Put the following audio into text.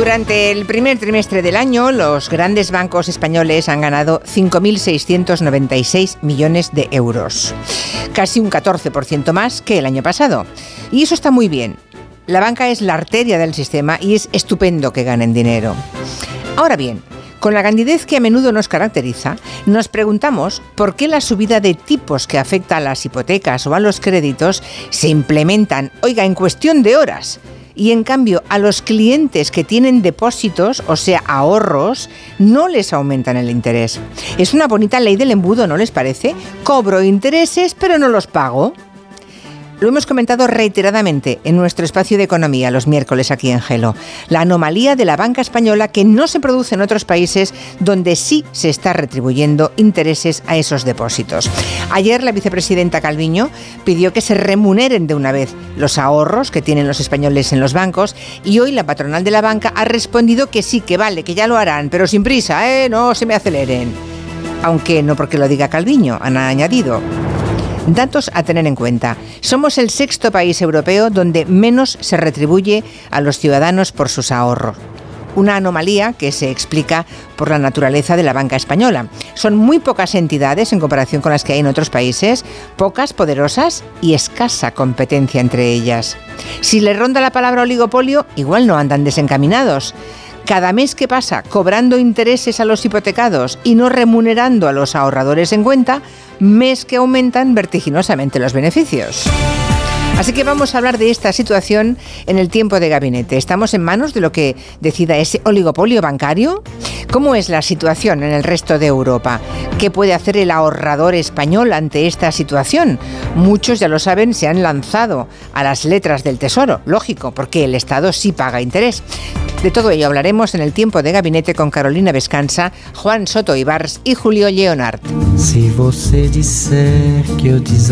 Durante el primer trimestre del año, los grandes bancos españoles han ganado 5.696 millones de euros, casi un 14% más que el año pasado. Y eso está muy bien. La banca es la arteria del sistema y es estupendo que ganen dinero. Ahora bien, con la candidez que a menudo nos caracteriza, nos preguntamos por qué la subida de tipos que afecta a las hipotecas o a los créditos se implementan, oiga, en cuestión de horas. Y en cambio, a los clientes que tienen depósitos, o sea, ahorros, no les aumentan el interés. Es una bonita ley del embudo, ¿no les parece? Cobro intereses, pero no los pago. Lo hemos comentado reiteradamente en nuestro espacio de economía los miércoles aquí en Gelo. La anomalía de la banca española que no se produce en otros países donde sí se está retribuyendo intereses a esos depósitos. Ayer la vicepresidenta Calviño pidió que se remuneren de una vez los ahorros que tienen los españoles en los bancos y hoy la patronal de la banca ha respondido que sí, que vale, que ya lo harán, pero sin prisa, ¿eh? No se me aceleren. Aunque no porque lo diga Calviño, han añadido. Datos a tener en cuenta. Somos el sexto país europeo donde menos se retribuye a los ciudadanos por sus ahorros. Una anomalía que se explica por la naturaleza de la banca española. Son muy pocas entidades en comparación con las que hay en otros países, pocas, poderosas y escasa competencia entre ellas. Si le ronda la palabra oligopolio, igual no andan desencaminados cada mes que pasa cobrando intereses a los hipotecados y no remunerando a los ahorradores en cuenta, mes que aumentan vertiginosamente los beneficios. Así que vamos a hablar de esta situación en el tiempo de gabinete. ¿Estamos en manos de lo que decida ese oligopolio bancario? ¿Cómo es la situación en el resto de Europa? ¿Qué puede hacer el ahorrador español ante esta situación? Muchos, ya lo saben, se han lanzado a las letras del Tesoro, lógico, porque el Estado sí paga interés. De todo ello hablaremos en el tiempo de gabinete con Carolina Vescanza, Juan Soto Ibars y Julio Leonard. Si